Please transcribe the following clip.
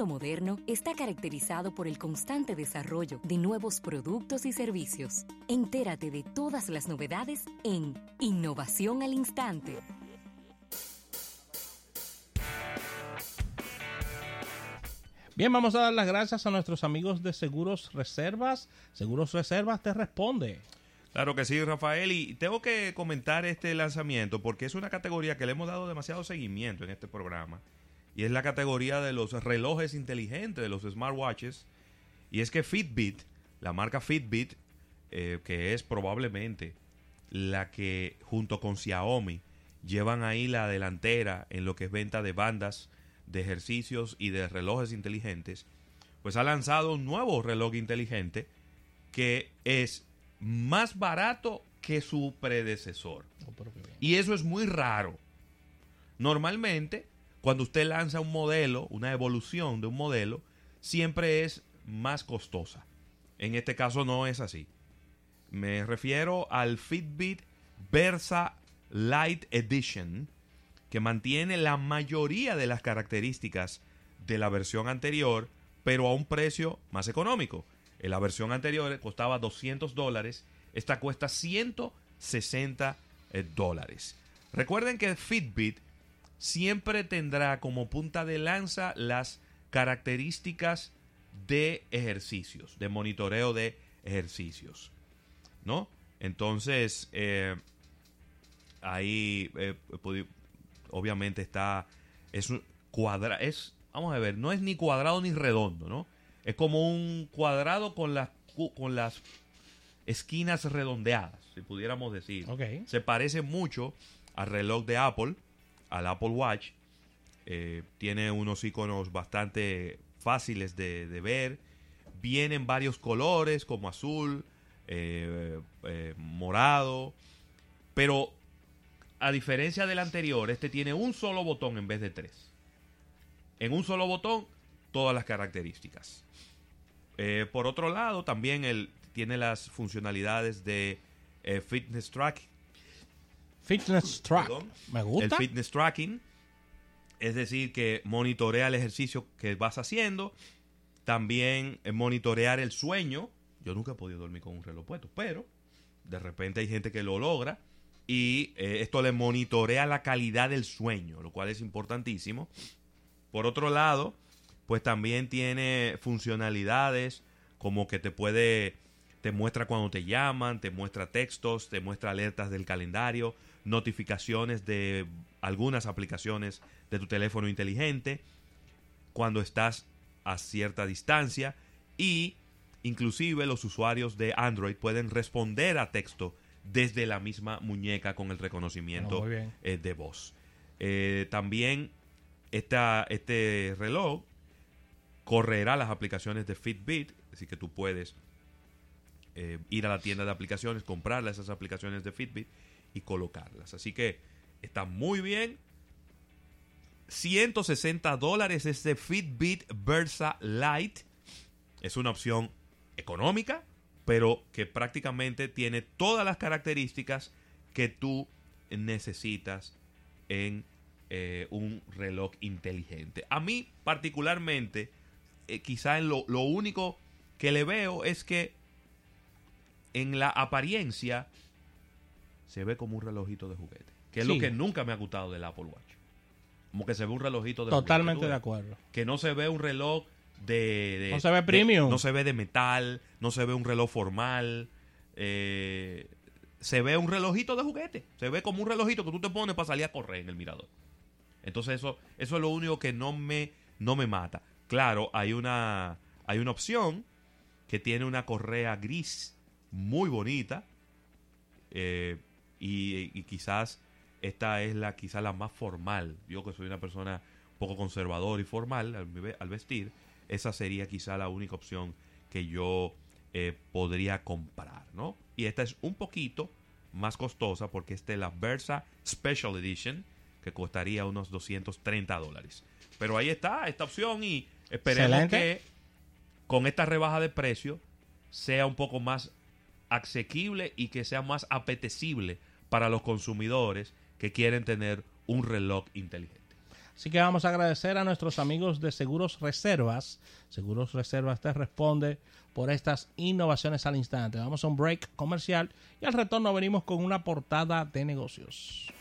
mundo moderno está caracterizado por el constante desarrollo de nuevos productos y servicios. Entérate de todas las novedades en Innovación al Instante. Bien, vamos a dar las gracias a nuestros amigos de Seguros Reservas. Seguros Reservas te responde. Claro que sí, Rafael. Y tengo que comentar este lanzamiento porque es una categoría que le hemos dado demasiado seguimiento en este programa. Y es la categoría de los relojes inteligentes, de los smartwatches. Y es que Fitbit, la marca Fitbit, eh, que es probablemente la que junto con Xiaomi llevan ahí la delantera en lo que es venta de bandas de ejercicios y de relojes inteligentes, pues ha lanzado un nuevo reloj inteligente que es más barato que su predecesor. Y eso es muy raro. Normalmente, cuando usted lanza un modelo, una evolución de un modelo, siempre es más costosa. En este caso no es así. Me refiero al Fitbit Versa Light Edition, que mantiene la mayoría de las características de la versión anterior, pero a un precio más económico. En la versión anterior costaba 200 dólares, esta cuesta 160 eh, dólares. Recuerden que Fitbit siempre tendrá como punta de lanza las características de ejercicios, de monitoreo de ejercicios. ¿No? Entonces, eh, ahí eh, obviamente está, es un cuadra, es, vamos a ver, no es ni cuadrado ni redondo, ¿no? Es como un cuadrado con las, con las esquinas redondeadas, si pudiéramos decir. Se parece mucho al reloj de Apple, al Apple Watch. Eh, tiene unos iconos bastante fáciles de, ver. Vienen varios colores como azul, eh, eh, morado. Pero a diferencia del anterior, este tiene un solo botón en vez de tres. En un solo botón, todas las características. Por otro lado, también él tiene las funcionalidades de fitness tracking. Fitness track. Me gusta. El fitness tracking. Es decir, que monitorea el ejercicio que vas haciendo. También eh, monitorear el sueño. Yo nunca he podido dormir con un reloj puesto, pero de repente hay gente que lo logra y eh, esto le monitorea la calidad del sueño, lo cual es importantísimo. Por otro lado, pues también tiene funcionalidades como que te puede, te muestra cuando te llaman, te muestra textos, te muestra alertas del calendario, notificaciones de algunas aplicaciones de tu teléfono inteligente cuando estás a cierta distancia y inclusive los usuarios de Android pueden responder a texto desde la misma muñeca con el reconocimiento eh, de voz. Eh, también esta, este reloj correrá las aplicaciones de Fitbit, así que tú puedes eh, ir a la tienda de aplicaciones, comprarle esas aplicaciones de Fitbit y colocarlas. Así que está muy bien. 160 dólares este Fitbit Versa Lite. Es una opción económica, pero que prácticamente tiene todas las características que tú necesitas en eh, un reloj inteligente. A mí particularmente, eh, quizá en lo único que le veo es que en la apariencia se ve como un relojito de juguete. Que es lo que nunca me ha gustado del Apple Watch. Como que se ve un relojito de Totalmente de acuerdo. Que no se ve un reloj de, no se ve premium. no se ve de metal, no se ve un reloj formal. Eh, se ve un relojito de juguete. Se ve como un relojito que tú te pones para salir a correr en el mirador. Entonces eso, eso es lo único que no me, no me mata. Claro, hay una, hay una opción que tiene una correa gris muy bonita. Eh, y, y, quizás esta es la, quizás la más formal. Yo que soy una persona un poco conservador y formal al, al vestir esa sería quizá la única opción que yo eh, podría comprar, ¿no? Y esta es un poquito más costosa porque esta es la Versa Special Edition que costaría unos 230 dólares. Pero ahí está esta opción y esperemos que con esta rebaja de precio sea un poco más asequible y que sea más apetecible para los consumidores que quieren tener un reloj inteligente. Así que vamos a agradecer a nuestros amigos de Seguros Reservas. Seguros Reservas te responde por estas innovaciones al instante. Vamos a un break comercial y al retorno venimos con una portada de negocios.